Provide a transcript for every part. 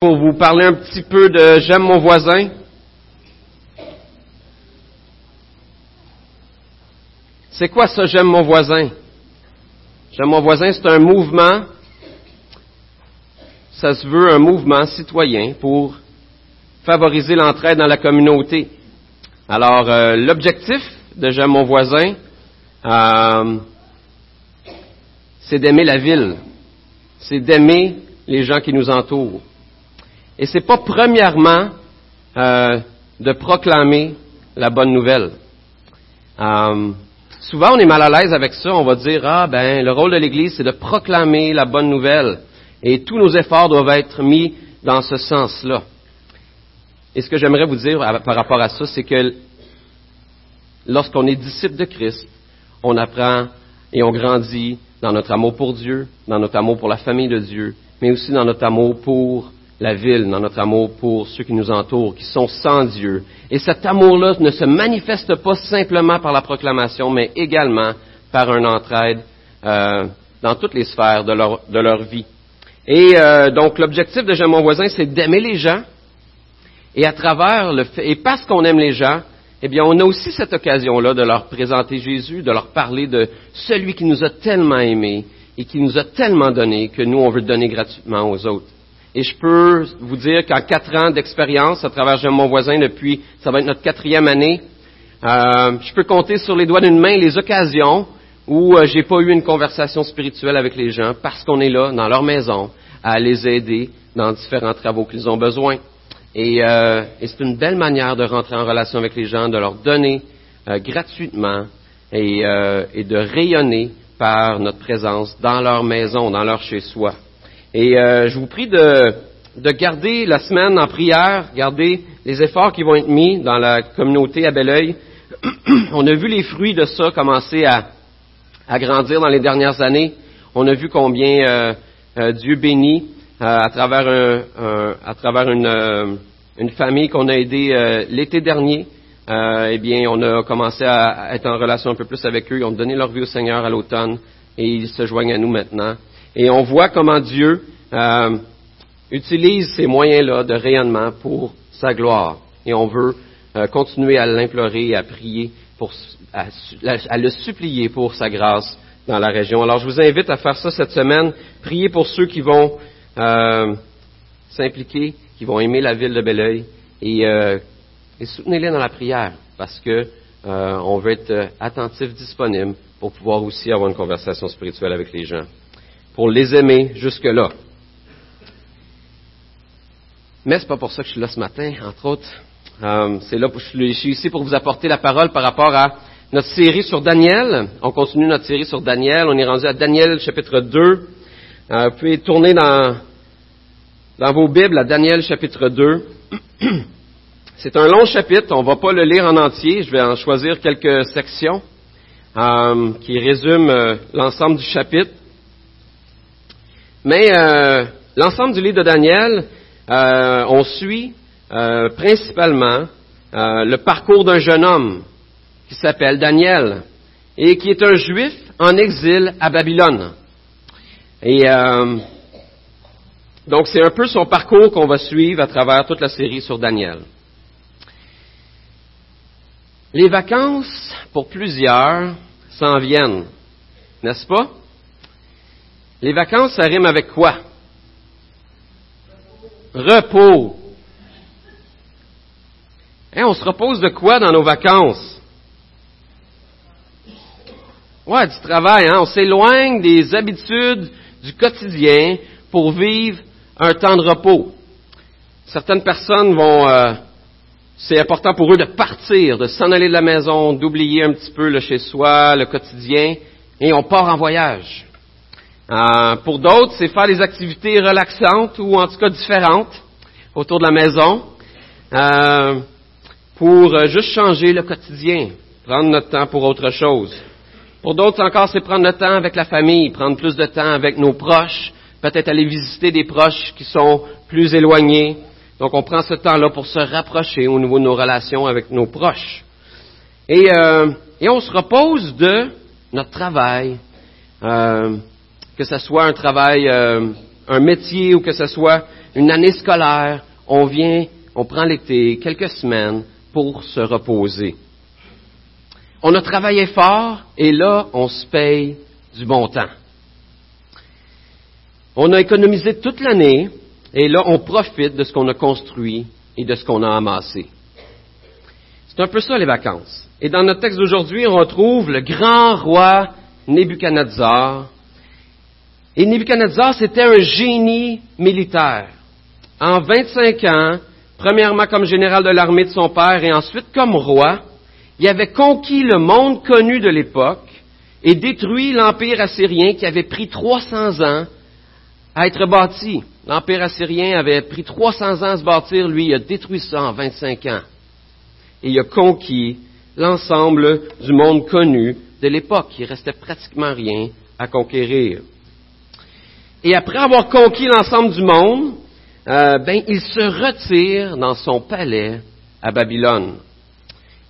pour vous parler un petit peu de J'aime mon voisin. C'est quoi ça, J'aime mon voisin? J'aime mon voisin, c'est un mouvement, ça se veut un mouvement citoyen pour favoriser l'entraide dans la communauté. Alors, euh, l'objectif de J'aime mon voisin, euh, c'est d'aimer la ville, c'est d'aimer les gens qui nous entourent. Et c'est pas premièrement euh, de proclamer la bonne nouvelle. Euh, souvent, on est mal à l'aise avec ça. On va dire ah ben le rôle de l'Église c'est de proclamer la bonne nouvelle et tous nos efforts doivent être mis dans ce sens-là. Et ce que j'aimerais vous dire par rapport à ça, c'est que lorsqu'on est disciple de Christ, on apprend et on grandit dans notre amour pour Dieu, dans notre amour pour la famille de Dieu, mais aussi dans notre amour pour la ville, dans notre amour pour ceux qui nous entourent, qui sont sans Dieu. Et cet amour-là ne se manifeste pas simplement par la proclamation, mais également par un entraide euh, dans toutes les sphères de leur, de leur vie. Et euh, donc l'objectif de J'aime mon voisin, c'est d'aimer les gens. Et à travers le fait, et parce qu'on aime les gens, eh bien, on a aussi cette occasion-là de leur présenter Jésus, de leur parler de celui qui nous a tellement aimés et qui nous a tellement donné que nous, on veut donner gratuitement aux autres. Et je peux vous dire qu'en quatre ans d'expérience, à travers mon voisin depuis, ça va être notre quatrième année, euh, je peux compter sur les doigts d'une main les occasions où euh, j'ai pas eu une conversation spirituelle avec les gens parce qu'on est là dans leur maison à les aider dans différents travaux qu'ils ont besoin. Et, euh, c'est une belle manière de rentrer en relation avec les gens, de leur donner gratuitement et, et de rayonner par notre présence dans leur maison, dans leur chez-soi. Et euh, je vous prie de, de, garder la semaine en prière, garder les efforts qui vont être mis dans la communauté à Belleuil. On a vu les fruits de ça commencer à, grandir dans les dernières années. On a vu combien euh, euh, Dieu bénit à travers, à travers une, une famille qu'on a aidée l'été dernier. eh bien, on a commencé à être en relation un peu plus avec eux. Ils ont donné leur vie au Seigneur à l'automne et ils se joignent à nous maintenant. Et on voit comment Dieu euh, utilise ces moyens-là de rayonnement pour sa gloire. Et on veut euh, continuer à l'implorer à prier, pour, à, le supplier pour sa grâce dans la région. Alors je vous invite à faire ça cette semaine. Priez pour ceux qui vont euh, s'impliquer, qui vont aimer la ville de Belleuil et, et soutenez-les dans la prière parce que euh, on veut être attentif, disponible pour pouvoir aussi avoir une conversation spirituelle avec les gens pour les aimer jusque-là. Mais c'est pas pour ça que je suis là ce matin, entre autres. Euh, c'est là je suis ici pour vous apporter la parole par rapport à notre série sur Daniel. On continue notre série sur Daniel. On est rendu à Daniel chapitre 2. Euh, vous pouvez tourner dans, dans vos Bibles à Daniel chapitre 2. C'est un long chapitre. On va pas le lire en entier. Je vais en choisir quelques sections euh, qui résument euh, l'ensemble du chapitre. Mais euh, l'ensemble du livre de Daniel, euh, on suit euh, principalement le parcours d'un jeune homme qui s'appelle Daniel et qui est un juif en exil à Babylone. Et donc c'est un peu son parcours qu'on va suivre à travers toute la série sur Daniel. Les vacances, pour plusieurs, s'en viennent, n'est-ce pas? Les vacances, ça rime avec quoi? Repos. Hein, on se repose de quoi dans nos vacances? Ouais, du travail, hein? On s'éloigne des habitudes du quotidien pour vivre un temps de repos. Certaines personnes vont, euh, c'est important pour eux de partir, de s'en aller de la maison, d'oublier un petit peu le chez soi, le quotidien, et on part en voyage. Euh, pour d'autres, c'est faire des activités relaxantes ou en tout cas différentes autour de la maison euh, pour euh, juste changer le quotidien, prendre notre temps pour autre chose. Pour d'autres encore, c'est prendre le temps avec la famille, prendre plus de temps avec nos proches, peut-être aller visiter des proches qui sont plus éloignés. Donc on prend ce temps-là pour se rapprocher au niveau de nos relations avec nos proches. Et, euh, et on se repose de notre travail, euh, que ce soit un travail euh, un métier ou que ce soit une année scolaire, on vient, on prend l'été, quelques semaines pour se reposer. On a travaillé fort et là, on se paye du bon temps. On a économisé toute l'année et là, on profite de ce qu'on a construit et de ce qu'on a amassé. C'est un peu ça les vacances. Et dans notre texte d'aujourd'hui, on retrouve le grand roi Nebuchadnezzar. Et Nebuchadnezzar, c'était un génie militaire. En 25 ans, premièrement comme général de l'armée de son père et ensuite comme roi, il avait conquis le monde connu de l'époque et détruit l'empire assyrien qui avait pris 300 ans à être bâti. L'empire assyrien avait pris 300 ans à se bâtir, lui, il a détruit ça en 25 ans. Et il a conquis l'ensemble du monde connu de l'époque. Il restait pratiquement rien à conquérir. Et après avoir conquis l'ensemble du monde, euh, ben, il se retire dans son palais à Babylone.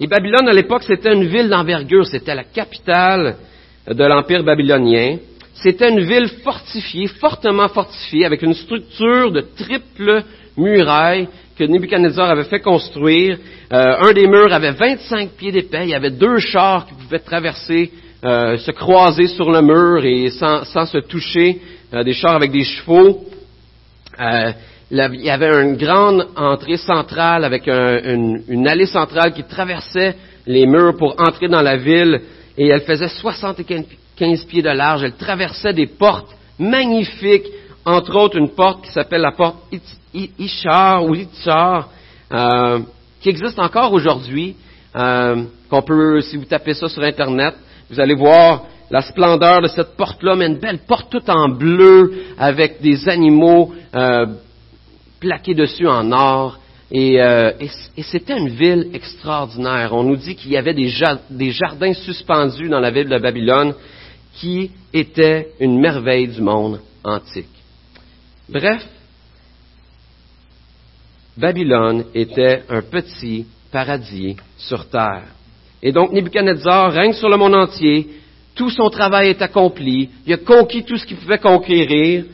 Et Babylone, à l'époque, c'était une ville d'envergure, c'était la capitale de l'Empire babylonien. C'était une ville fortifiée, fortement fortifiée, avec une structure de triple muraille que Nebuchadnezzar avait fait construire. Euh, un des murs avait 25 pieds d'épais. Il y avait deux chars qui pouvaient traverser, euh, se croiser sur le mur et sans, se toucher, euh, des chars avec des chevaux. il y avait une grande entrée centrale avec une, allée centrale qui traversait les murs pour entrer dans la ville et elle faisait 75 pieds de large. Elle traversait des portes magnifiques entre autres une porte qui s'appelle la porte Ishar ou Itchar, euh, qui existe encore aujourd'hui, euh, qu'on peut, si vous tapez ça sur Internet, vous allez voir la splendeur de cette porte-là, mais une belle porte toute en bleu, avec des animaux euh, plaqués dessus en or. Et, c'était une ville extraordinaire. On nous dit qu'il y avait des, des jardins suspendus dans la ville de Babylone qui étaient une merveille du monde antique. Bref, Babylone était un petit paradis sur terre. Et donc Nebuchadnezzar règne sur le monde entier, tout son travail est accompli, il a conquis tout ce qu'il pouvait conquérir,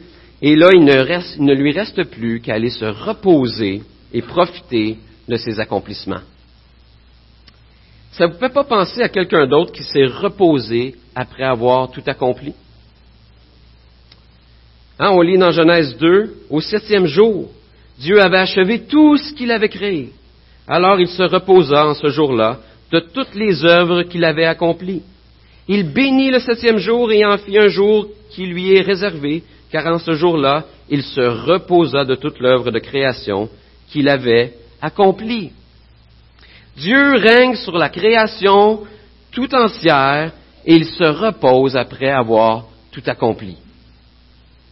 et là il ne, lui reste plus qu'à aller se reposer et profiter de ses accomplissements. Ça ne vous fait pas penser à quelqu'un d'autre qui s'est reposé après avoir tout accompli? Hein, on lit dans Genèse 2, au septième jour, Dieu avait achevé tout ce qu'il avait créé. Alors il se reposa en ce jour-là de toutes les œuvres qu'il avait accomplies. Il bénit le septième jour et en fit un jour qui lui est réservé, car en ce jour-là, il se reposa de toute l'œuvre de création qu'il avait accomplie. Dieu règne sur la création tout entière et il se repose après avoir tout accompli.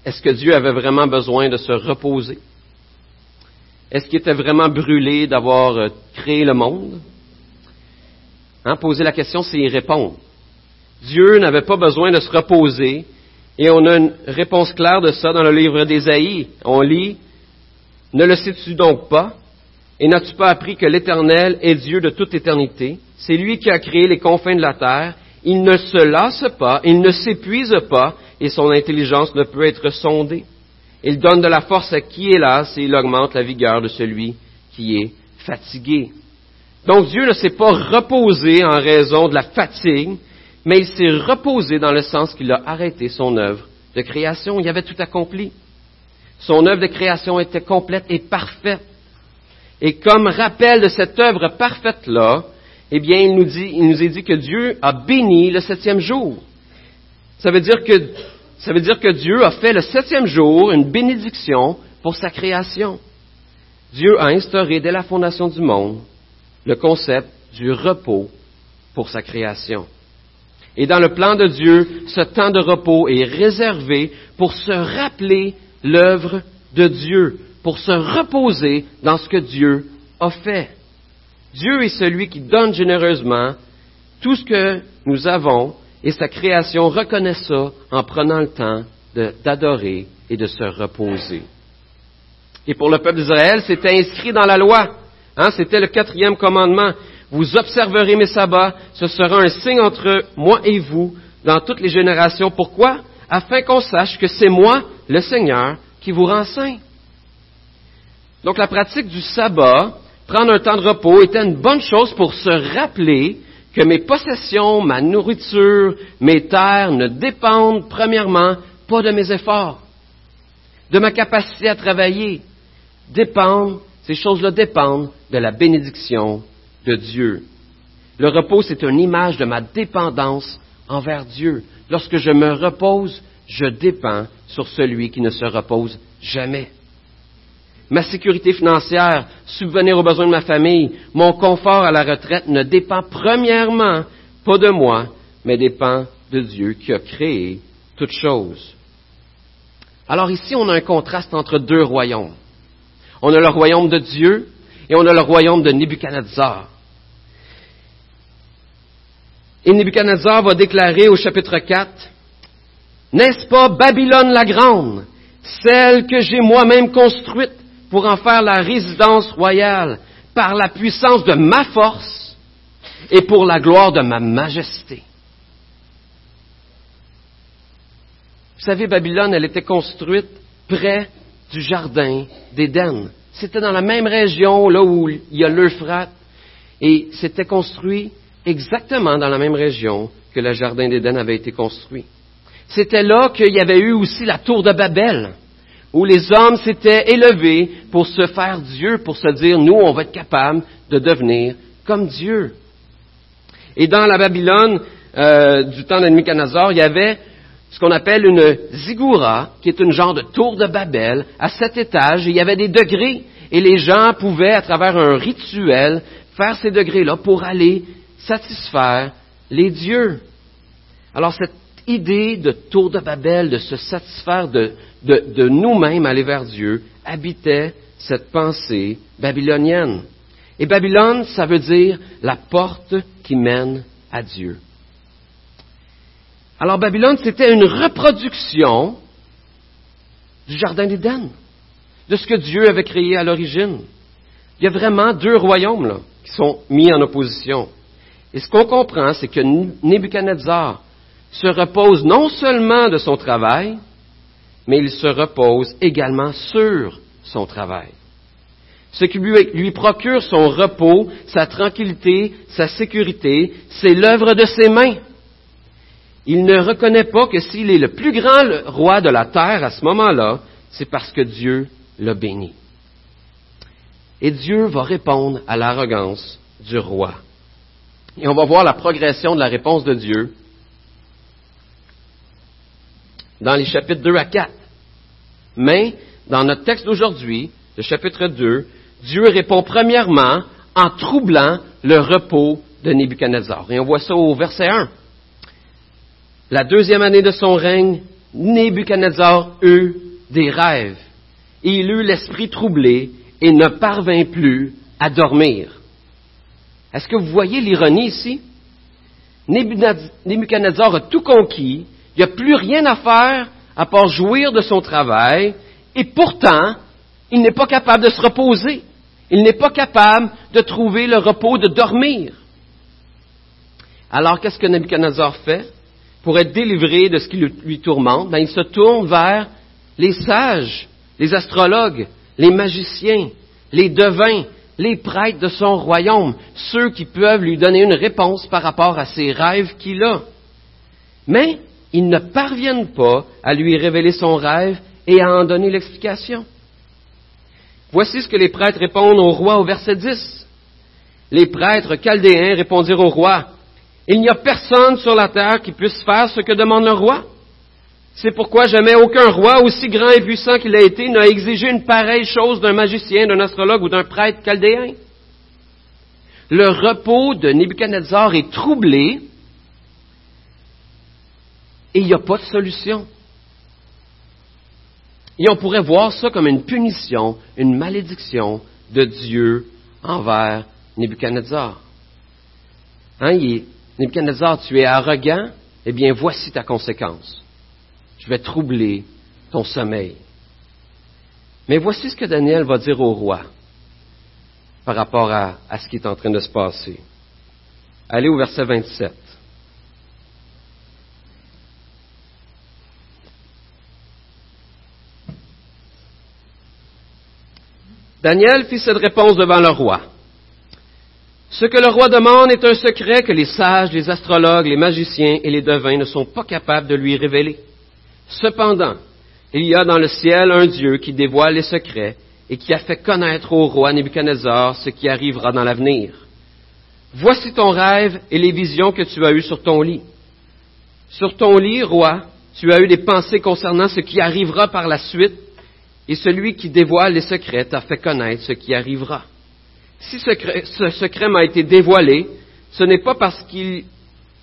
Est-ce que Dieu avait vraiment besoin de se reposer? Est-ce qu'il était vraiment brûlé d'avoir euh, créé le monde? Hein, poser la question, c'est y répondre. Dieu n'avait pas besoin de se reposer, et on a une réponse claire de ça dans le livre d'Ésaïe. On lit, Ne le sais-tu donc pas? Et n'as-tu pas appris que l'Éternel est Dieu de toute éternité? C'est lui qui a créé les confins de la terre. Il ne se lasse pas, il ne s'épuise pas, et son intelligence ne peut être sondée. Il donne de la force à qui est lasse et il augmente la vigueur de celui qui est fatigué. Donc Dieu ne s'est pas reposé en raison de la fatigue, mais il s'est reposé dans le sens qu'il a arrêté son œuvre de création. Il avait tout accompli. Son œuvre de création était complète et parfaite. Et comme rappel de cette œuvre parfaite-là, eh bien, il nous, dit, il nous est dit que Dieu a béni le septième jour. Ça veut dire que, ça veut dire que Dieu a fait le septième jour une bénédiction pour sa création. Dieu a instauré dès la fondation du monde le concept du repos pour sa création. Et dans le plan de Dieu, ce temps de repos est réservé pour se rappeler l'œuvre de Dieu, pour se reposer dans ce que Dieu a fait. Dieu est celui qui donne généreusement tout ce que nous avons et sa création reconnaît ça en prenant le temps d'adorer et de se reposer. Et pour le peuple d'Israël, c'était inscrit dans la loi. Hein, c'était le quatrième commandement. Vous observerez mes sabbats, ce sera un signe entre moi et vous dans toutes les générations. Pourquoi? Afin qu'on sache que c'est moi, le Seigneur, qui vous rend saint. Donc la pratique du sabbat, prendre un temps de repos, était une bonne chose pour se rappeler que mes possessions, ma nourriture, mes terres ne dépendent premièrement pas de mes efforts, de ma capacité à travailler, dépendent, ces choses-là dépendent de la bénédiction de Dieu. Le repos, c'est une image de ma dépendance envers Dieu. Lorsque je me repose, je dépends sur celui qui ne se repose jamais. Ma sécurité financière, subvenir aux besoins de ma famille, mon confort à la retraite ne dépend premièrement pas de moi, mais dépend de Dieu qui a créé toutes choses. Alors ici, on a un contraste entre deux royaumes. On a le royaume de Dieu et on a le royaume de Nebuchadnezzar. Et Nebuchadnezzar va déclarer au chapitre 4, N'est-ce pas Babylone la grande, celle que j'ai moi-même construite pour en faire la résidence royale par la puissance de ma force et pour la gloire de ma majesté? Vous savez, Babylone, elle était construite près du jardin d'Éden. C'était dans la même région, là où il y a l'Euphrate, et c'était construit exactement dans la même région que le jardin d'Éden avait été construit. C'était là qu'il y avait eu aussi la tour de Babel, où les hommes s'étaient élevés pour se faire Dieu, pour se dire, nous, on va être capables de devenir comme Dieu. Et dans la Babylone euh, du temps de Nebuchadnezzar, il y avait ce qu'on appelle une ziggoura, qui est une genre de tour de Babel, à sept étages, il y avait des degrés, et les gens pouvaient, à travers un rituel, faire ces degrés-là pour aller satisfaire les dieux. Alors cette idée de tour de Babel, de se satisfaire de, de, nous-mêmes, aller vers Dieu, habitait cette pensée babylonienne. Et Babylone, ça veut dire la porte qui mène à Dieu. Alors Babylone, c'était une reproduction du Jardin d'Éden, de ce que Dieu avait créé à l'origine. Il y a vraiment deux royaumes qui sont mis en opposition. Et ce qu'on comprend, c'est que Nebuchadnezzar se repose non seulement de son travail, mais il se repose également sur son travail. Ce qui lui procure son repos, sa tranquillité, sa sécurité, c'est l'œuvre de ses mains. Il ne reconnaît pas que s'il est le plus grand roi de la terre à ce moment-là, c'est parce que Dieu l'a béni. Et Dieu va répondre à l'arrogance du roi. Et on va voir la progression de la réponse de Dieu dans les chapitres 2 à 4. Mais, dans notre texte d'aujourd'hui, le chapitre 2, Dieu répond premièrement en troublant le repos de Nebuchadnezzar. Et on voit ça au verset 1. La deuxième année de son règne, Nebuchadnezzar eut des rêves. Il eut l'esprit troublé et ne parvint plus à dormir. Est-ce que vous voyez l'ironie ici? Nebuchadnezzar a tout conquis, il n'y a plus rien à faire à part jouir de son travail, et pourtant, il n'est pas capable de se reposer. Il n'est pas capable de trouver le repos de dormir. Alors, qu'est-ce que Nebuchadnezzar fait? Pour être délivré de ce qui lui tourmente, ben, il se tourne vers les sages, les astrologues, les magiciens, les devins, les prêtres de son royaume, ceux qui peuvent lui donner une réponse par rapport à ses rêves qu'il a. Mais ils ne parviennent pas à lui révéler son rêve et à en donner l'explication. Voici ce que les prêtres répondent au roi au verset 10. Les prêtres chaldéens répondirent au roi, Il n'y a personne sur la terre qui puisse faire ce que demande le roi. C'est pourquoi jamais aucun roi, aussi grand et puissant qu'il a été, n'a exigé une pareille chose d'un magicien, d'un astrologue ou d'un prêtre chaldéen. Le repos de Nebuchadnezzar est troublé et il n'y a pas de solution. Et on pourrait voir ça comme une punition, une malédiction de Dieu envers Nebuchadnezzar. Hein, Nebuchadnezzar, tu es arrogant, eh bien voici ta conséquence. Je vais troubler ton sommeil. Mais voici ce que Daniel va dire au roi par rapport à, à ce qui est en train de se passer. Allez au verset 27. Daniel fit cette réponse devant le roi. Ce que le roi demande est un secret que les sages, les astrologues, les magiciens et les devins ne sont pas capables de lui révéler. Cependant, il y a dans le ciel un Dieu qui dévoile les secrets et qui a fait connaître au roi Nebuchadnezzar ce qui arrivera dans l'avenir. Voici ton rêve et les visions que tu as eues sur ton lit. Sur ton lit, roi, tu as eu des pensées concernant ce qui arrivera par la suite, et celui qui dévoile les secrets t'a fait connaître ce qui arrivera. Si ce secret m'a été dévoilé, ce n'est pas parce qu'il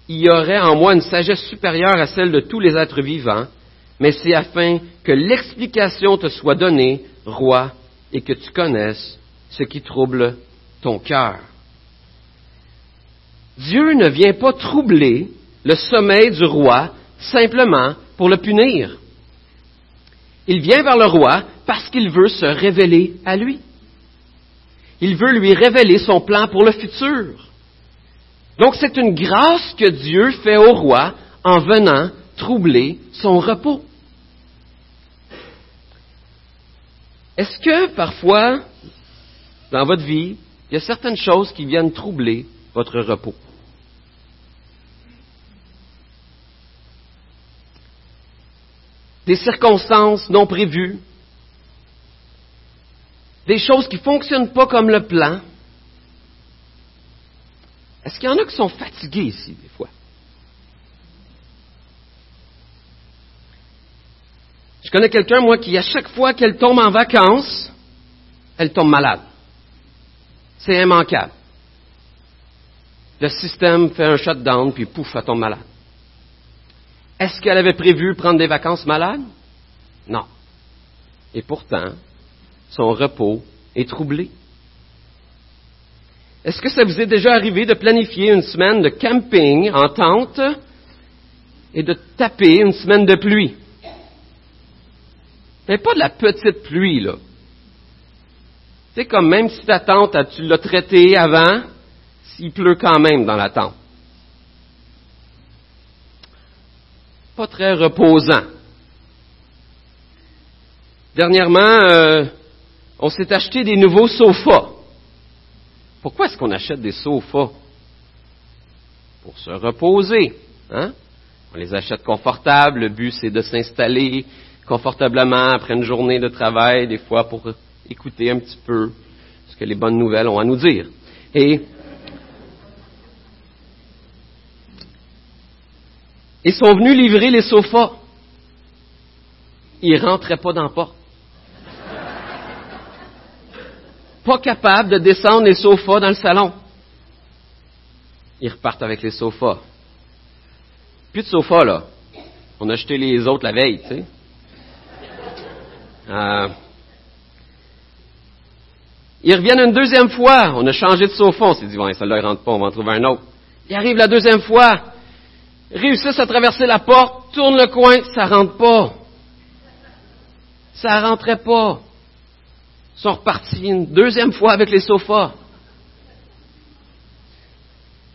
y aurait en moi une sagesse supérieure à celle de tous les êtres vivants, mais c'est afin que l'explication te soit donnée, roi, et que tu connaisses ce qui trouble ton cœur. Dieu ne vient pas troubler le sommeil du roi simplement pour le punir. Il vient vers le roi parce qu'il veut se révéler à lui. Il veut lui révéler son plan pour le futur. Donc c'est une grâce que Dieu fait au roi en venant troubler son repos. Est-ce que parfois, dans votre vie, il y a certaines choses qui viennent troubler votre repos? Des circonstances non prévues, des choses qui ne fonctionnent pas comme le plan. Est-ce qu'il y en a qui sont fatigués ici, des fois? Je connais quelqu'un, moi, qui, à chaque fois qu'elle tombe en vacances, elle tombe malade. C'est immanquable. Le système fait un shutdown, puis pouf, elle tombe malade. Est-ce qu'elle avait prévu prendre des vacances malade? Non. Et pourtant, son repos est troublé. Est-ce que ça vous est déjà arrivé de planifier une semaine de camping en tente et de taper une semaine de pluie? Mais pas de la petite pluie, là. C'est comme même si ta tente, tu l'as traitée avant, s'il pleut quand même dans la tente. Pas très reposant. Dernièrement, euh, on s'est acheté des nouveaux sofas. Pourquoi est-ce qu'on achète des sofas? Pour se reposer. Hein? On les achète confortables. Le but, c'est de s'installer confortablement après une journée de travail, des fois pour écouter un petit peu ce que les bonnes nouvelles ont à nous dire. Et ils sont venus livrer les sofas. Ils rentraient pas dans la porte. Pas capables de descendre les sofas dans le salon. Ils repartent avec les sofas. Plus de sofas, là. On a acheté les autres la veille, tu sais. Euh, ils reviennent une deuxième fois. On a changé de sofa. On s'est dit, ouais, celle-là, il rentre pas, on va en trouver un autre. Ils arrivent la deuxième fois. Réussissent à traverser la porte, tournent le coin, ça rentre pas. Ça rentrait pas. Sont repartis une deuxième fois avec les sofas.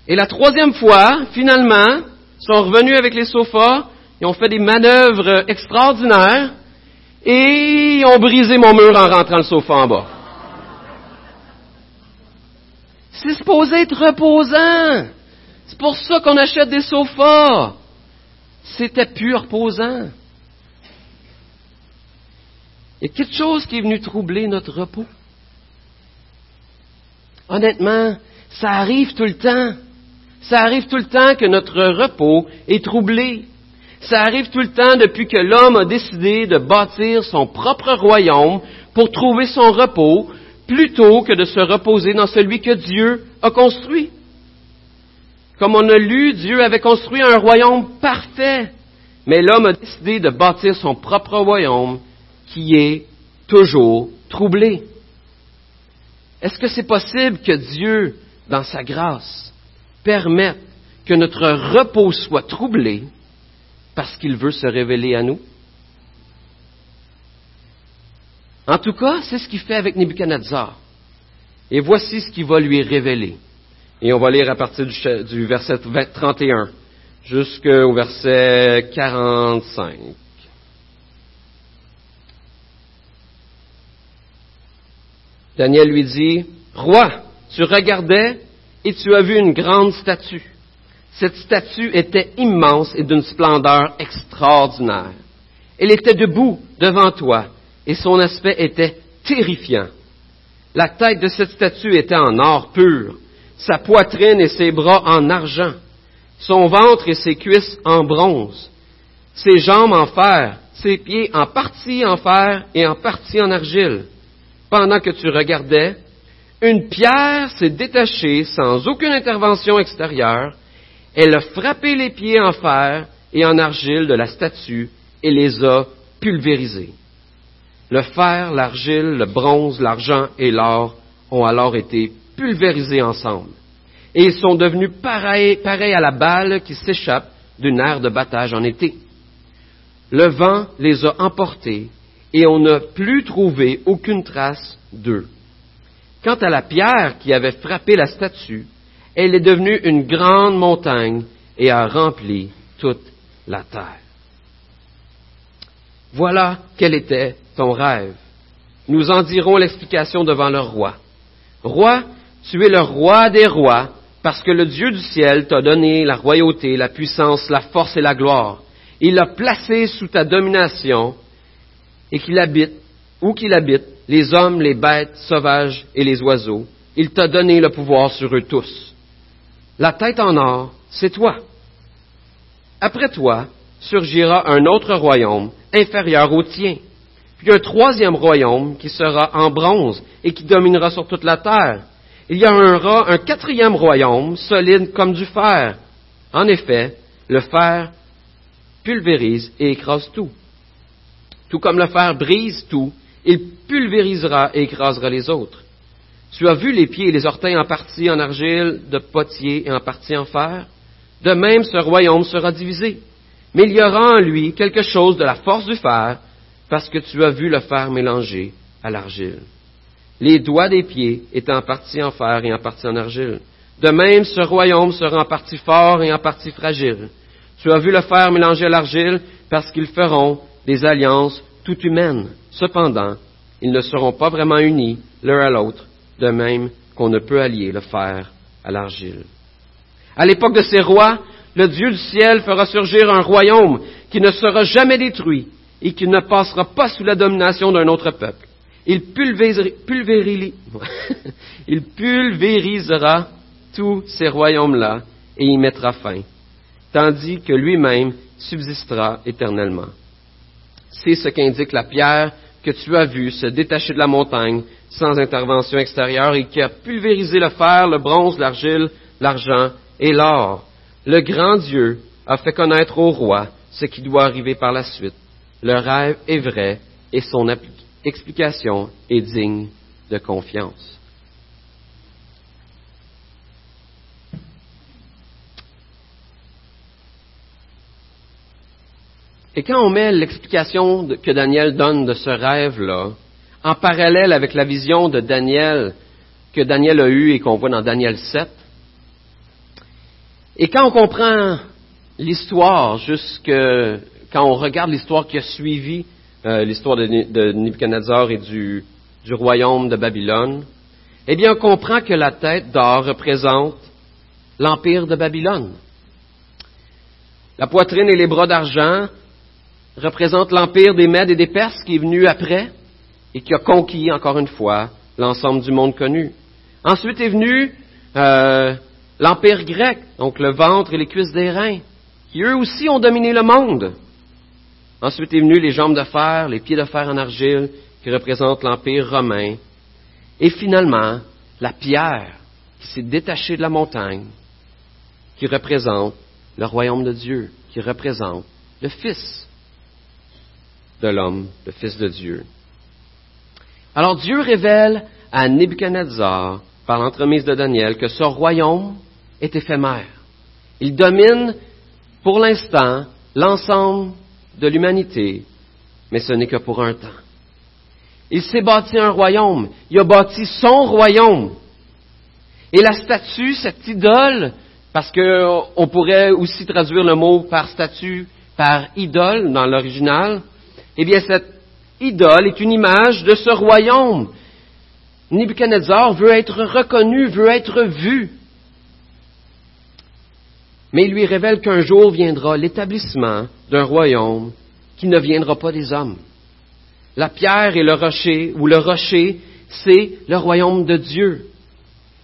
Et la troisième fois, finalement, ils sont revenus avec les sofas, ils ont fait des manœuvres extraordinaires, et ils ont brisé mon mur en rentrant le sofa en bas. C'est supposé être reposant. C'est pour ça qu'on achète des sofas. C'était plus reposant. Il y a quelque chose qui est venu troubler notre repos. Honnêtement, ça arrive tout le temps. Ça arrive tout le temps que notre repos est troublé. Ça arrive tout le temps depuis que l'homme a décidé de bâtir son propre royaume pour trouver son repos, plutôt que de se reposer dans celui que Dieu a construit. Comme on a lu, Dieu avait construit un royaume parfait, mais l'homme a décidé de bâtir son propre royaume qui est toujours troublé. Est-ce que c'est possible que Dieu, dans sa grâce, permette que notre repos soit troublé parce qu'il veut se révéler à nous? En tout cas, c'est ce qu'il fait avec Nebuchadnezzar. Et voici ce qu'il va lui révéler. Et on va lire à partir du, verset 31 jusqu'au verset 45. Daniel lui dit, Roi, tu regardais et tu as vu une grande statue. Cette statue était immense et d'une splendeur extraordinaire. Elle était debout devant toi et son aspect était terrifiant. La tête de cette statue était en or pur, sa poitrine et ses bras en argent, son ventre et ses cuisses en bronze, ses jambes en fer, ses pieds en partie en fer et en partie en argile. Pendant que tu regardais, une pierre s'est détachée sans aucune intervention extérieure. Elle a frappé les pieds en fer et en argile de la statue et les a pulvérisés. Le fer, l'argile, le bronze, l'argent et l'or ont alors été pulvérisés ensemble. Et ils sont devenus pareils, à la balle qui s'échappe d'une aire de battage en été. Le vent les a emportés et on n'a plus trouvé aucune trace d'eux. Quant à la pierre qui avait frappé la statue, elle est devenue une grande montagne et a rempli toute la terre. Voilà quel était ton rêve. Nous en dirons l'explication devant le roi. Roi, tu es le roi des rois, parce que le Dieu du ciel t'a donné la royauté, la puissance, la force et la gloire. Il l'a placé sous ta domination et qu'il habite, où qu'il habite, les hommes, les bêtes sauvages et les oiseaux. Il t'a donné le pouvoir sur eux tous. La tête en or, c'est toi. Après toi surgira un autre royaume inférieur au tien, puis un troisième royaume qui sera en bronze et qui dominera sur toute la terre. Il y aura un quatrième royaume solide comme du fer. En effet, le fer pulvérise et écrase tout. Tout comme le fer brise tout, il pulvérisera et écrasera les autres. Tu as vu les pieds et les orteils en partie en argile, de potier et en partie en fer. De même, ce royaume sera divisé. Mais il y aura en lui quelque chose de la force du fer, parce que tu as vu le fer mélangé à l'argile. Les doigts des pieds étaient en partie en fer et en partie en argile. De même, ce royaume sera en partie fort et en partie fragile. Tu as vu le fer mélangé à l'argile, parce qu'ils feront des alliances tout humaines. Cependant, ils ne seront pas vraiment unis l'un à l'autre, de même qu'on ne peut allier le fer à l'argile. À l'époque de ces rois, le Dieu du ciel fera surgir un royaume qui ne sera jamais détruit et qui ne passera pas sous la domination d'un autre peuple. Il, il pulvérisera tous ces royaumes-là et y mettra fin, tandis que lui-même subsistera éternellement. C'est ce qu'indique la pierre que tu as vue se détacher de la montagne sans intervention extérieure et qui a pulvérisé le fer, le bronze, l'argile, l'argent et l'or. Le grand Dieu a fait connaître au roi ce qui doit arriver par la suite. Le rêve est vrai et son explication est digne de confiance. Et quand on met l'explication que Daniel donne de ce rêve-là, en parallèle avec la vision de Daniel que Daniel a eue et qu'on voit dans Daniel 7, et quand on comprend l'histoire, jusque quand on regarde l'histoire qui a suivi euh, l'histoire de, de Nebuchadnezzar et du, du royaume de Babylone, eh bien, on comprend que la tête d'or représente l'empire de Babylone. La poitrine et les bras d'argent représentent l'empire des Mèdes et des Perses qui est venu après et qui a conquis, encore une fois, l'ensemble du monde connu. Ensuite est venu euh, l'empire grec, donc le ventre et les cuisses des reins, qui eux aussi ont dominé le monde. Ensuite est venu les jambes de fer, les pieds de fer en argile, qui représentent l'empire romain. Et finalement, la pierre qui s'est détachée de la montagne, qui représente le royaume de Dieu, qui représente le Fils de l'homme, le Fils de Dieu. Alors Dieu révèle à Nebuchadnezzar, par l'entremise de Daniel, que ce royaume est éphémère. Il domine pour l'instant l'ensemble de l'humanité, mais ce n'est que pour un temps. Il s'est bâti un royaume, il a bâti son royaume. Et la statue, cette idole, parce qu'on pourrait aussi traduire le mot par statue, par idole dans l'original, eh bien cette idole est une image de ce royaume. Nebuchadnezzar veut être reconnu, veut être vu. Mais il lui révèle qu'un jour viendra l'établissement d'un royaume qui ne viendra pas des hommes. La pierre et le rocher, ou le rocher, c'est le royaume de Dieu.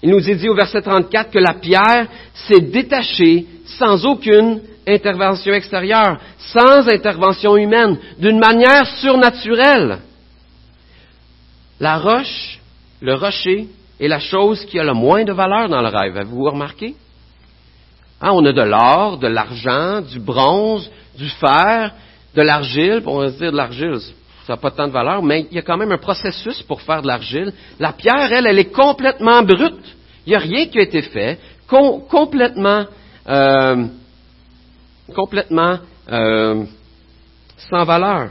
Il nous est dit au verset 34 que la pierre s'est détachée sans aucune intervention extérieure, sans intervention humaine, d'une manière surnaturelle. La roche, le rocher, est la chose qui a le moins de valeur dans le rêve. Avez-vous remarqué? Hein, on a de l'or, de l'argent, du bronze, du fer, de l'argile. On va se dire de l'argile, ça n'a pas tant de valeur, mais il y a quand même un processus pour faire de l'argile. La pierre, elle, elle est complètement brute. Il n'y a rien qui a été fait, complètement, euh, complètement euh, sans valeur.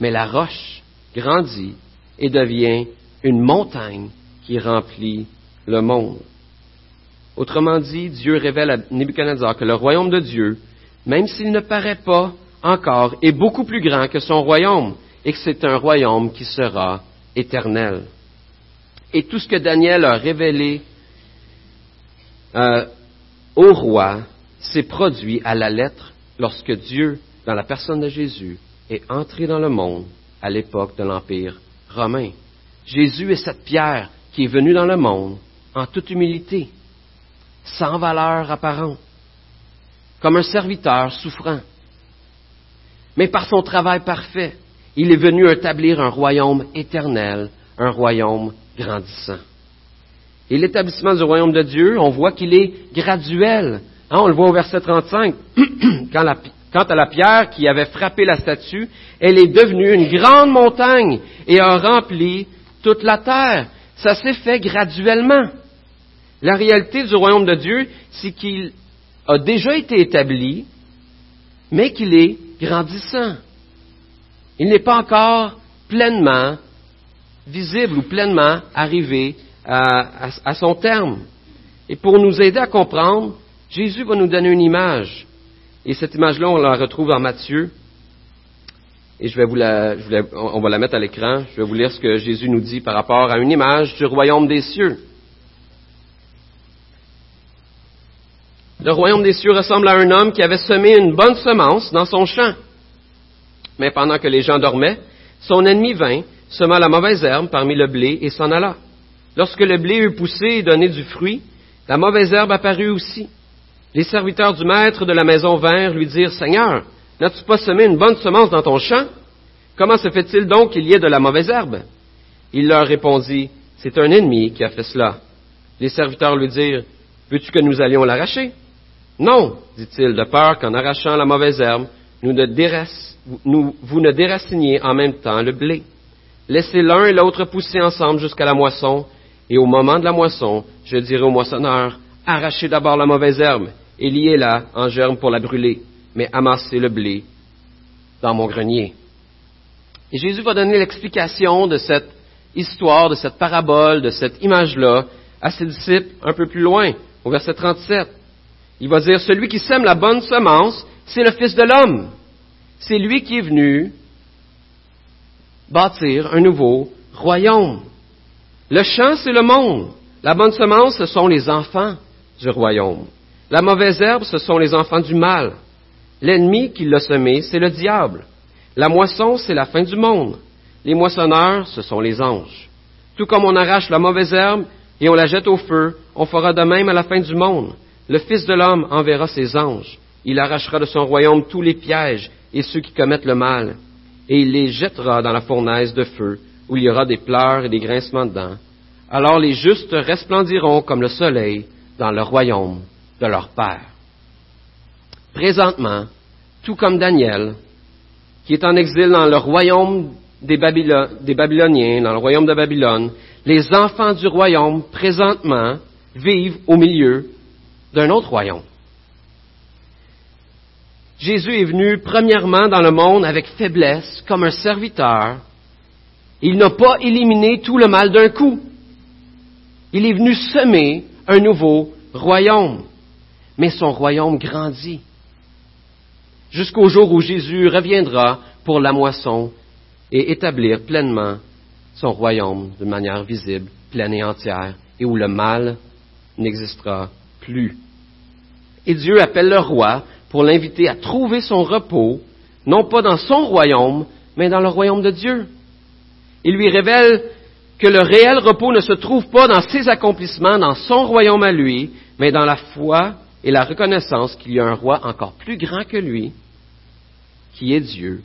Mais la roche grandit et devient une montagne qui remplit le monde. Autrement dit, Dieu révèle à Nebuchadnezzar que le royaume de Dieu, même s'il ne paraît pas encore, est beaucoup plus grand que son royaume et que c'est un royaume qui sera éternel. Et tout ce que Daniel a révélé euh, au roi s'est produit à la lettre lorsque Dieu, dans la personne de Jésus, est entré dans le monde à l'époque de l'Empire romain. Jésus est cette pierre qui est venue dans le monde en toute humilité, sans valeur apparente, comme un serviteur souffrant. Mais par son travail parfait, il est venu établir un royaume éternel, un royaume grandissant. Et l'établissement du royaume de Dieu, on voit qu'il est graduel. Hein, on le voit au verset 35. quand, quant à la pierre qui avait frappé la statue, elle est devenue une grande montagne et a rempli toute la terre. Ça s'est fait graduellement. La réalité du royaume de Dieu, c'est qu'il a déjà été établi, mais qu'il est grandissant. Il n'est pas encore pleinement visible ou pleinement arrivé à, son terme. Et pour nous aider à comprendre, Jésus va nous donner une image. Et cette image-là, on la retrouve en Matthieu. Et je vais vous la, on va la mettre à l'écran. Je vais vous lire ce que Jésus nous dit par rapport à une image du royaume des cieux. Le royaume des cieux ressemble à un homme qui avait semé une bonne semence dans son champ. Mais pendant que les gens dormaient, son ennemi vint, sema la mauvaise herbe parmi le blé et s'en alla. Lorsque le blé eut poussé et donné du fruit, la mauvaise herbe apparut aussi. Les serviteurs du maître de la maison vinrent lui dire, Seigneur, n'as-tu pas semé une bonne semence dans ton champ? Comment se fait-il donc qu'il y ait de la mauvaise herbe? Il leur répondit, C'est un ennemi qui a fait cela. Les serviteurs lui dirent, Veux-tu que nous allions l'arracher? Non, dit-il, de peur qu'en arrachant la mauvaise herbe, vous ne déraciniez en même temps le blé. Laissez l'un et l'autre pousser ensemble jusqu'à la moisson, et au moment de la moisson, je dirai au moissonneur, arrachez d'abord la mauvaise herbe et liez-la en germe pour la brûler, mais amassez le blé dans mon grenier. Et Jésus va donner l'explication de cette histoire, de cette parabole, de cette image-là à ses disciples un peu plus loin, au verset 37. Il va dire, celui qui sème la bonne semence, c'est le Fils de l'homme. C'est lui qui est venu bâtir un nouveau royaume. Le champ, c'est le monde. La bonne semence, ce sont les enfants du royaume. La mauvaise herbe, ce sont les enfants du mal. L'ennemi qui l'a semé, c'est le diable. La moisson, c'est la fin du monde. Les moissonneurs, ce sont les anges. Tout comme on arrache la mauvaise herbe et on la jette au feu, on fera de même à la fin du monde. Le Fils de l'homme enverra ses anges. Il arrachera de son royaume tous les pièges et ceux qui commettent le mal, et il les jettera dans la fournaise de feu, où il y aura des pleurs et des grincements de dents. Alors les justes resplendiront comme le soleil dans le royaume de leur Père. Présentement, tout comme Daniel, qui est en exil dans le royaume des, des Babyloniens, dans le royaume de Babylone, les enfants du royaume, présentement, vivent au milieu d'un autre royaume. Jésus est venu premièrement dans le monde avec faiblesse, comme un serviteur. Il n'a pas éliminé tout le mal d'un coup. Il est venu semer un nouveau royaume. Mais son royaume grandit. Jusqu'au jour où Jésus reviendra pour la moisson et établir pleinement son royaume de manière visible, pleine et entière, et où le mal n'existera plus. Et Dieu appelle le roi pour l'inviter à trouver son repos, non pas dans son royaume, mais dans le royaume de Dieu. Il lui révèle que le réel repos ne se trouve pas dans ses accomplissements, dans son royaume à lui, mais dans la foi et la reconnaissance qu'il y a un roi encore plus grand que lui, qui est Dieu.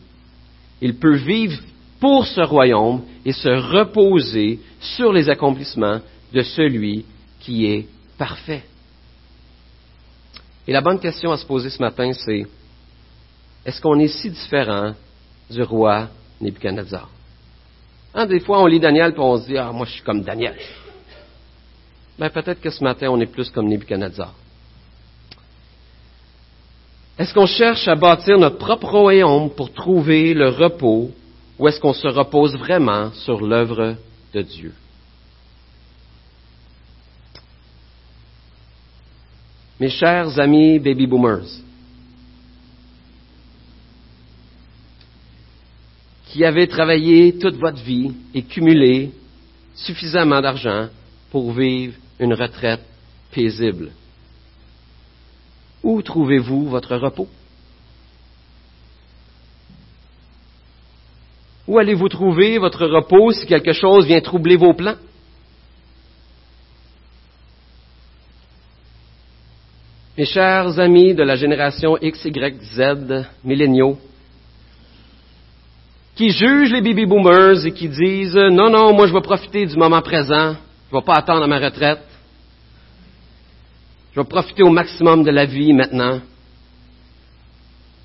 Il peut vivre pour ce royaume et se reposer sur les accomplissements de celui qui est parfait. Et la bonne question à se poser ce matin, c'est est-ce qu'on est si différent du roi Nebuchadnezzar? Hein, des fois, on lit Daniel et on se dit Ah, moi, je suis comme Daniel. Ben, peut-être que ce matin, on est plus comme Nebuchadnezzar. Est-ce qu'on cherche à bâtir notre propre royaume pour trouver le repos ou est-ce qu'on se repose vraiment sur l'œuvre de Dieu? Mes chers amis baby boomers, qui avez travaillé toute votre vie et cumulé suffisamment d'argent pour vivre une retraite paisible. Où trouvez-vous votre repos? Où allez-vous trouver votre repos si quelque chose vient troubler vos plans? Mes chers amis de la génération X, Y, Z, milléniaux, qui jugent les baby boomers et qui disent non, non, moi je vais profiter du moment présent, je ne vais pas attendre ma retraite, je vais profiter au maximum de la vie maintenant.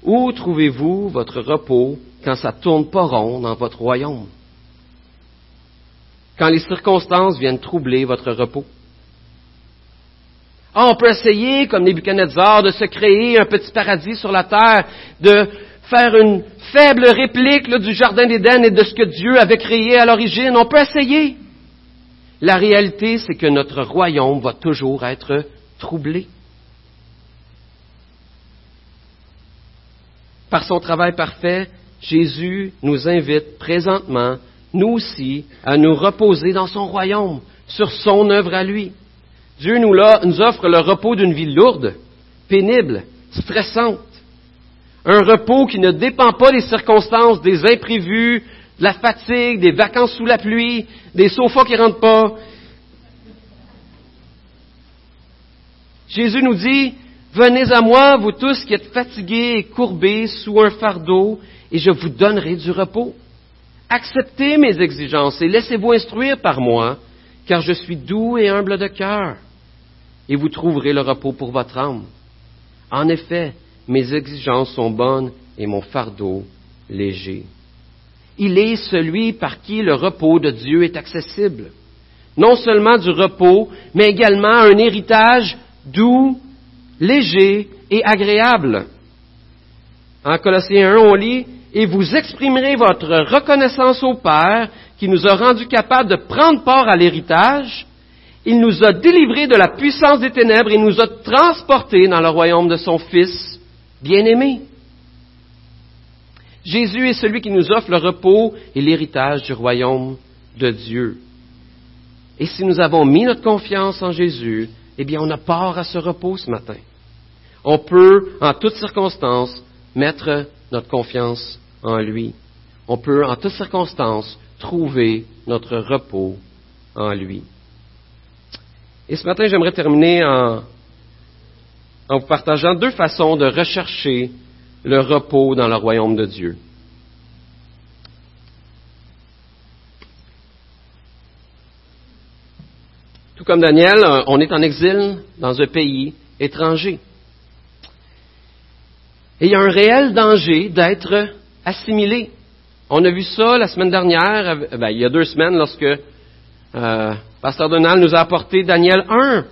Où trouvez-vous votre repos quand ça tourne pas rond dans votre royaume? Quand les circonstances viennent troubler votre repos? Ah, on peut essayer, comme Nebuchadnezzar, de se créer un petit paradis sur la terre, de faire une faible réplique du Jardin d'Éden et de ce que Dieu avait créé à l'origine. On peut essayer. La réalité, c'est que notre royaume va toujours être troublé. Par son travail parfait, Jésus nous invite présentement, nous aussi, à nous reposer dans son royaume, sur son œuvre à lui. Dieu nous, offre le repos d'une vie lourde, pénible, stressante. Un repos qui ne dépend pas des circonstances, des imprévus, de la fatigue, des vacances sous la pluie, des sofas qui rentrent pas, Jésus nous dit, Venez à moi, vous tous qui êtes fatigués et courbés sous un fardeau, et je vous donnerai du repos. Acceptez mes exigences et laissez-vous instruire par moi, car je suis doux et humble de cœur, et vous trouverez le repos pour votre âme. En effet, mes exigences sont bonnes et mon fardeau léger. Il est celui par qui le repos de Dieu est accessible. Non seulement du repos, mais également un héritage doux, léger et agréable. En Colossiens 1, on lit, et vous exprimerez votre reconnaissance au Père qui nous a rendus capables de prendre part à l'héritage. Il nous a délivrés de la puissance des ténèbres et nous a transportés dans le royaume de son Fils bien-aimé. Jésus est celui qui nous offre le repos et l'héritage du royaume de Dieu. Et si nous avons mis notre confiance en Jésus, eh bien, on a part à ce repos ce matin. On peut, en toutes circonstances, mettre notre confiance en lui. On peut, en toutes circonstances, trouver notre repos en lui. Et ce matin, j'aimerais terminer en, en vous partageant deux façons de rechercher le repos dans le royaume de Dieu. Comme Daniel, euh, on est en exil dans un pays étranger. Et il y a un réel danger d'être assimilé. On a vu ça la semaine dernière, ben, il y a deux semaines, lorsque euh, Pasteur Donald nous a apporté Daniel 1,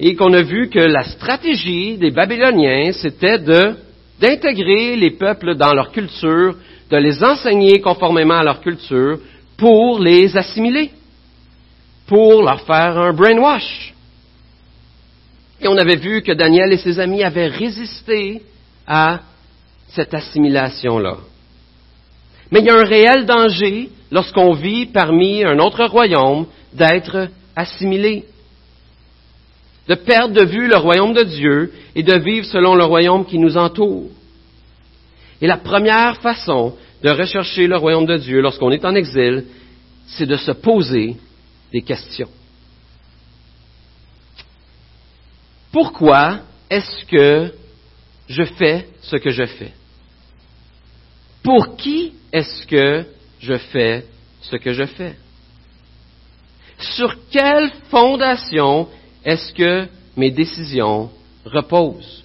et qu'on a vu que la stratégie des Babyloniens, c'était d'intégrer les peuples dans leur culture, de les enseigner conformément à leur culture, pour les assimiler pour leur faire un brainwash. Et on avait vu que Daniel et ses amis avaient résisté à cette assimilation-là. Mais il y a un réel danger lorsqu'on vit parmi un autre royaume, d'être assimilé, de perdre de vue le royaume de Dieu et de vivre selon le royaume qui nous entoure. Et la première façon de rechercher le royaume de Dieu lorsqu'on est en exil, c'est de se poser des questions. Pourquoi est-ce que je fais ce que je fais? Pour qui est-ce que je fais ce que je fais? Sur quelle fondation est-ce que mes décisions reposent?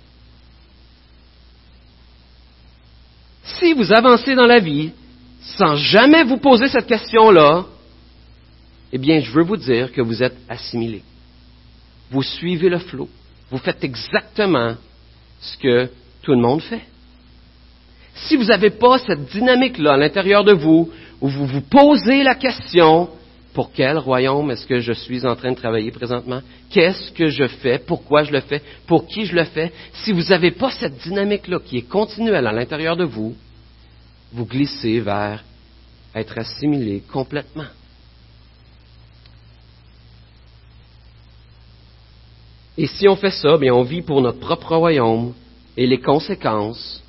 Si vous avancez dans la vie sans jamais vous poser cette question-là, eh bien, je veux vous dire que vous êtes assimilé. Vous suivez le flot. Vous faites exactement ce que tout le monde fait. Si vous n'avez pas cette dynamique-là à l'intérieur de vous, où vous vous posez la question, pour quel royaume est-ce que je suis en train de travailler présentement? Qu'est-ce que je fais? Pourquoi je le fais? Pour qui je le fais? Si vous n'avez pas cette dynamique-là qui est continuelle à l'intérieur de vous, vous glissez vers être assimilé complètement. Et si on fait ça, bien on vit pour notre propre royaume et les conséquences,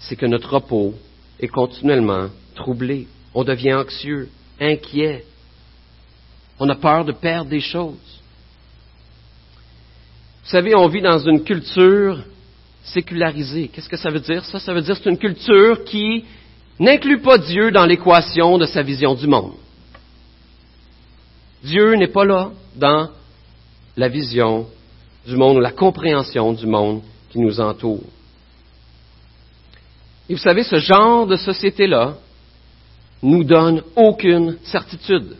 c'est que notre repos est continuellement troublé. On devient anxieux, inquiet. On a peur de perdre des choses. Vous savez, on vit dans une culture sécularisée. Qu'est-ce que ça veut dire, ça? Ça veut dire que c'est une culture qui n'inclut pas Dieu dans l'équation de sa vision du monde. Dieu n'est pas là dans la vision du monde ou la compréhension du monde qui nous entoure. Et vous savez, ce genre de société-là nous donne aucune certitude.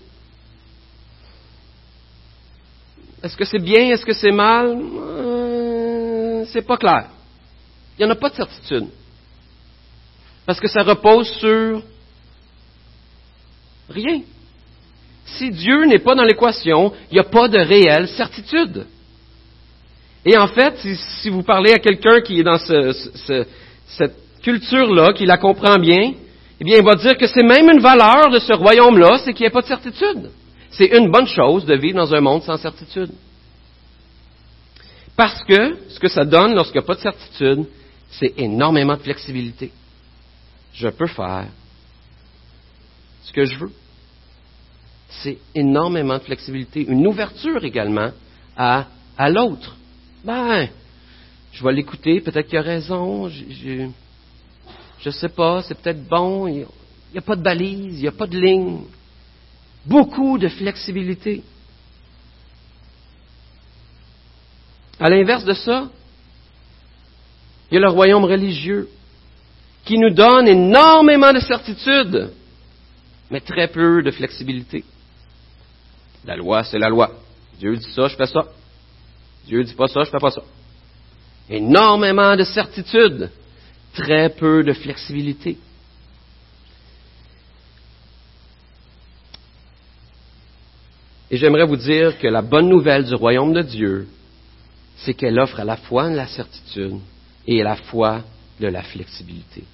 Est-ce que c'est bien? Est-ce que c'est mal? Euh, c'est pas clair. Il n'y en a pas de certitude. Parce que ça repose sur rien. Si Dieu n'est pas dans l'équation, il n'y a pas de réelle certitude. Et en fait, si, vous parlez à quelqu'un qui est dans cette culture-là, qui la comprend bien, eh bien, il va dire que c'est même une valeur de ce royaume-là, c'est qu'il n'y a pas de certitude. C'est une bonne chose de vivre dans un monde sans certitude. Parce que ce que ça donne lorsqu'il n'y a pas de certitude, c'est énormément de flexibilité. Je peux faire ce que je veux. C'est énormément de flexibilité. Une ouverture également à, l'autre. Ben, je vais l'écouter, peut-être qu'il a raison, je ne sais pas, c'est peut-être bon, il n'y a pas de balise, il n'y a pas de ligne. Beaucoup de flexibilité. À l'inverse de ça, il y a le royaume religieux qui nous donne énormément de certitude, mais très peu de flexibilité. La loi, c'est la loi. Dieu dit ça, je fais ça. Dieu dit pas ça, je fais pas ça. Énormément de certitude, très peu de flexibilité. Et j'aimerais vous dire que la bonne nouvelle du royaume de Dieu, c'est qu'elle offre à la fois la certitude et à la fois de la flexibilité.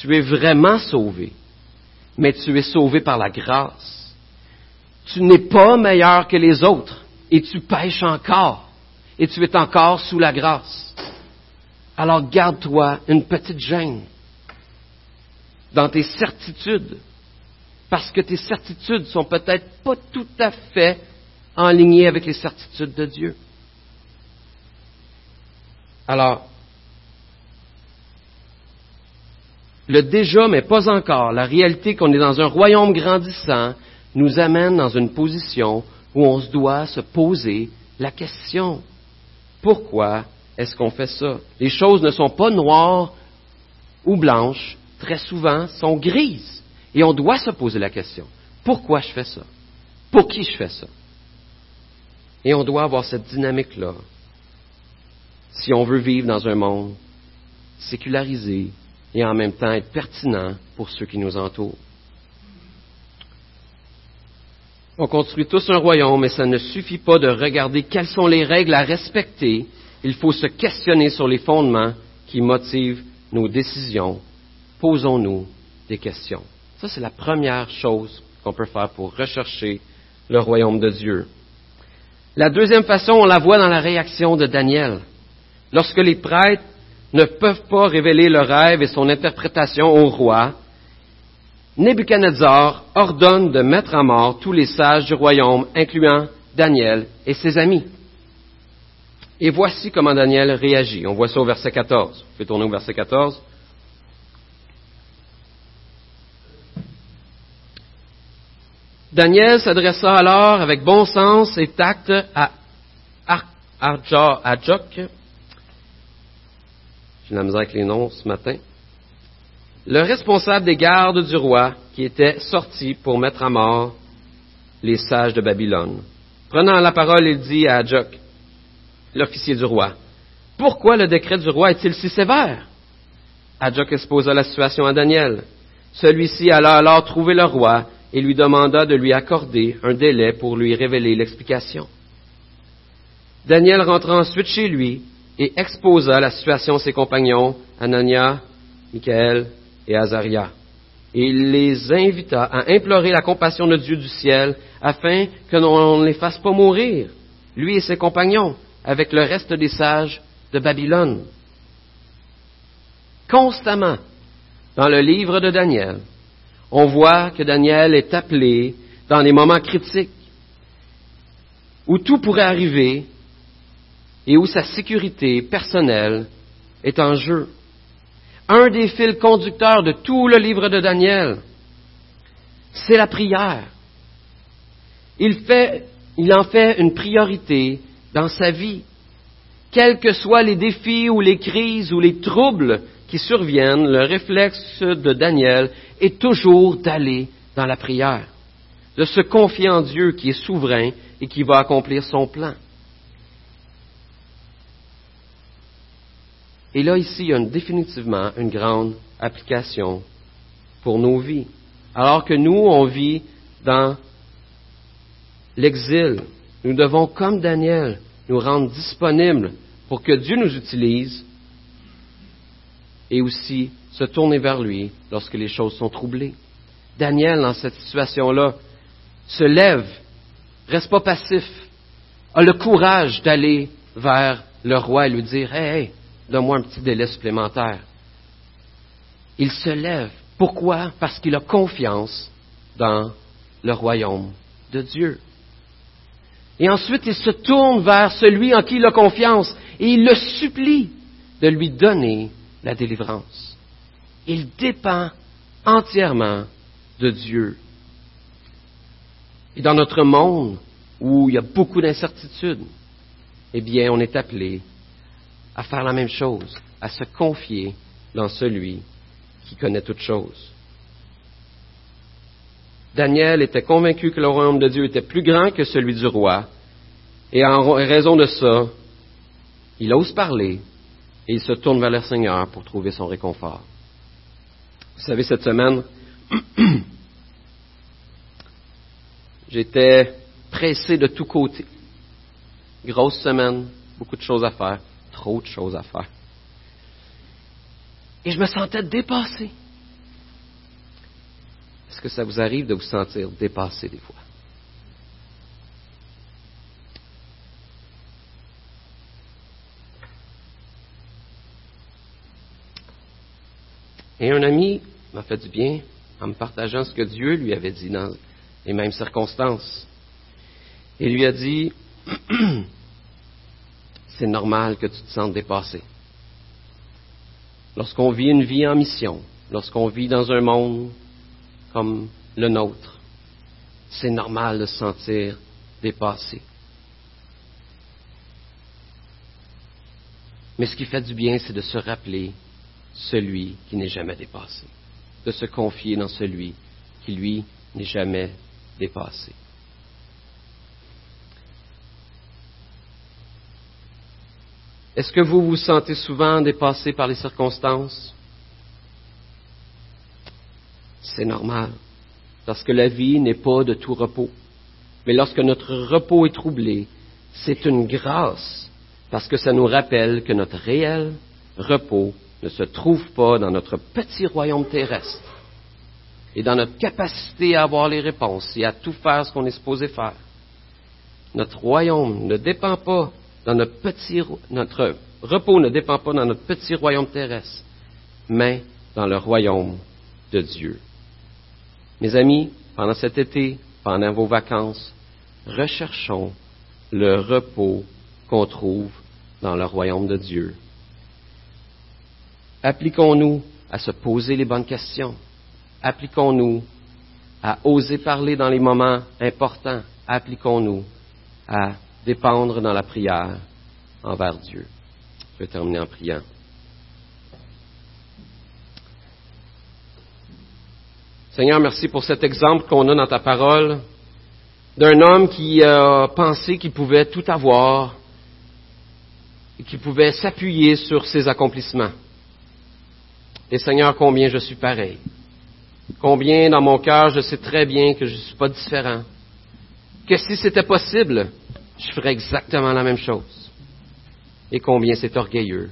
Tu es vraiment sauvé, mais tu es sauvé par la grâce. Tu n'es pas meilleur que les autres et tu pêches encore et tu es encore sous la grâce. Alors garde-toi une petite gêne dans tes certitudes, parce que tes certitudes sont peut-être pas tout à fait en ligne avec les certitudes de Dieu. Alors, le déjà mais pas encore, la réalité qu'on est dans un royaume grandissant, nous amène dans une position où on doit se poser la question. Pourquoi est-ce qu'on fait ça? Les choses ne sont pas noires ou blanches, très souvent sont grises. Et on doit se poser la question. Pourquoi je fais ça? Pour qui je fais ça? Et on doit avoir cette dynamique-là si on veut vivre dans un monde sécularisé et en même temps être pertinent pour ceux qui nous entourent. On construit tous un royaume, mais ça ne suffit pas de regarder quelles sont les règles à respecter. Il faut se questionner sur les fondements qui motivent nos décisions. Posons-nous des questions. Ça, c'est la première chose qu'on peut faire pour rechercher le royaume de Dieu. La deuxième façon, on la voit dans la réaction de Daniel. Lorsque les prêtres ne peuvent pas révéler le rêve et son interprétation au roi, Nebuchadnezzar ordonne de mettre à mort tous les sages du royaume, incluant Daniel et ses amis. Et voici comment Daniel réagit. On voit ça au verset 14. Vous pouvez tourner au verset 14. Daniel s'adressa alors avec bon sens et tact à Arjok. J'ai la misère avec les noms ce matin. Le responsable des gardes du roi qui était sorti pour mettre à mort les sages de Babylone. Prenant la parole, il dit à Adjok, l'officier du roi, Pourquoi le décret du roi est-il si sévère Adjok exposa la situation à Daniel. Celui-ci alla alors trouver le roi et lui demanda de lui accorder un délai pour lui révéler l'explication. Daniel rentra ensuite chez lui et exposa la situation à ses compagnons, Anania, Michael et Azaria. Et il les invita à implorer la compassion de Dieu du ciel afin que l'on ne les fasse pas mourir, lui et ses compagnons, avec le reste des sages de Babylone. Constamment, dans le livre de Daniel, on voit que Daniel est appelé dans les moments critiques où tout pourrait arriver et où sa sécurité personnelle est en jeu. Un des fils conducteurs de tout le livre de Daniel, c'est la prière. Il, en fait une priorité dans sa vie. Quels que soient les défis ou les crises ou les troubles qui surviennent, le réflexe de Daniel est toujours d'aller dans la prière, de se confier en Dieu qui est souverain et qui va accomplir son plan. Et là, ici, il y a définitivement une grande application pour nos vies. Alors que nous, on vit dans l'exil, nous devons, comme Daniel, nous rendre disponibles pour que Dieu nous utilise et aussi se tourner vers lui lorsque les choses sont troublées. Daniel, dans cette situation-là, se lève, reste pas passif, a le courage d'aller vers le roi et lui dire Hey, hey donne-moi un petit délai supplémentaire. Il se lève. Pourquoi? Parce qu'il a confiance dans le royaume de Dieu. Et ensuite, il se tourne vers celui en qui il a confiance et il le supplie de lui donner la délivrance. Il dépend entièrement de Dieu. Et dans notre monde où il y a beaucoup d'incertitudes, eh bien, on est appelé à faire la même chose, à se confier dans celui qui connaît toutes choses. Daniel était convaincu que le royaume de Dieu était plus grand que celui du roi, et en raison de ça, il ose parler et il se tourne vers le Seigneur pour trouver son réconfort. Vous savez, cette semaine, j'étais pressé de tous côtés. Grosse semaine, beaucoup de choses à faire, trop de choses à faire. Et je me sentais dépassé. Est-ce que ça vous arrive de vous sentir dépassé des fois? Et un ami m'a fait du bien en me partageant ce que Dieu lui avait dit dans les mêmes circonstances. Il lui a dit, c'est normal que tu te sentes dépassé. Lorsqu'on vit une vie en mission, lorsqu'on vit dans un monde comme le nôtre, c'est normal de se sentir dépassé. Mais ce qui fait du bien, c'est de se rappeler celui qui n'est jamais dépassé, de se confier dans celui qui, lui, n'est jamais dépassé. Est-ce que vous vous sentez souvent dépassé par les circonstances? C'est normal, parce que la vie n'est pas de tout repos. Mais lorsque notre repos est troublé, c'est une grâce, parce que ça nous rappelle que notre réel repos ne se trouve pas dans notre petit royaume terrestre, et dans notre capacité à avoir les réponses et à tout faire ce qu'on est supposé faire. Notre royaume ne dépend pas dans notre petit, notre repos ne dépend pas dans notre petit royaume terrestre, mais dans le royaume de Dieu. Mes amis, pendant cet été, pendant vos vacances, recherchons le repos qu'on trouve dans le royaume de Dieu. Appliquons-nous à se poser les bonnes questions. Appliquons-nous à oser parler dans les moments importants. Appliquons-nous à dépendre dans la prière envers Dieu. Je vais terminer en priant. Seigneur, merci pour cet exemple qu'on a dans ta parole d'un homme qui a pensé qu'il pouvait tout avoir et qui pouvait s'appuyer sur ses accomplissements. Et Seigneur, combien je suis pareil. Combien dans mon cœur je sais très bien que je ne suis pas différent. Que si c'était possible, je ferais exactement la même chose. Et combien c'est orgueilleux.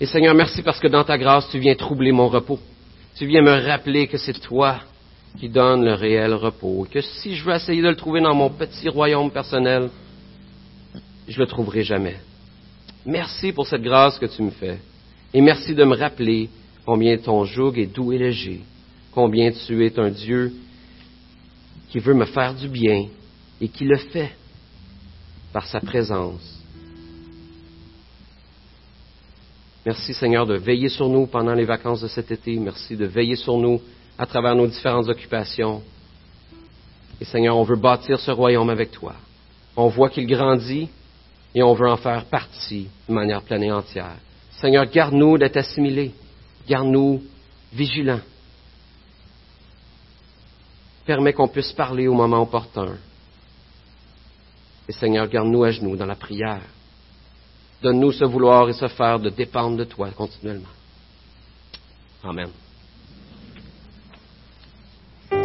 Et Seigneur, merci parce que dans ta grâce, tu viens troubler mon repos. Tu viens me rappeler que c'est toi qui donnes le réel repos. Et que si je veux essayer de le trouver dans mon petit royaume personnel, je le trouverai jamais. Merci pour cette grâce que tu me fais. Et merci de me rappeler combien ton joug est doux et léger, combien tu es un Dieu qui veut me faire du bien et qui le fait par sa présence. Merci Seigneur de veiller sur nous pendant les vacances de cet été. Merci de veiller sur nous à travers nos différentes occupations. Et Seigneur, on veut bâtir ce royaume avec toi. On voit qu'il grandit et on veut en faire partie de manière pleine et entière. Seigneur, garde-nous d'être assimilés. Garde-nous vigilants. Permets qu'on puisse parler au moment opportun. Et Seigneur, garde-nous à genoux dans la prière. Donne-nous ce vouloir et ce faire de dépendre de toi continuellement. Amen.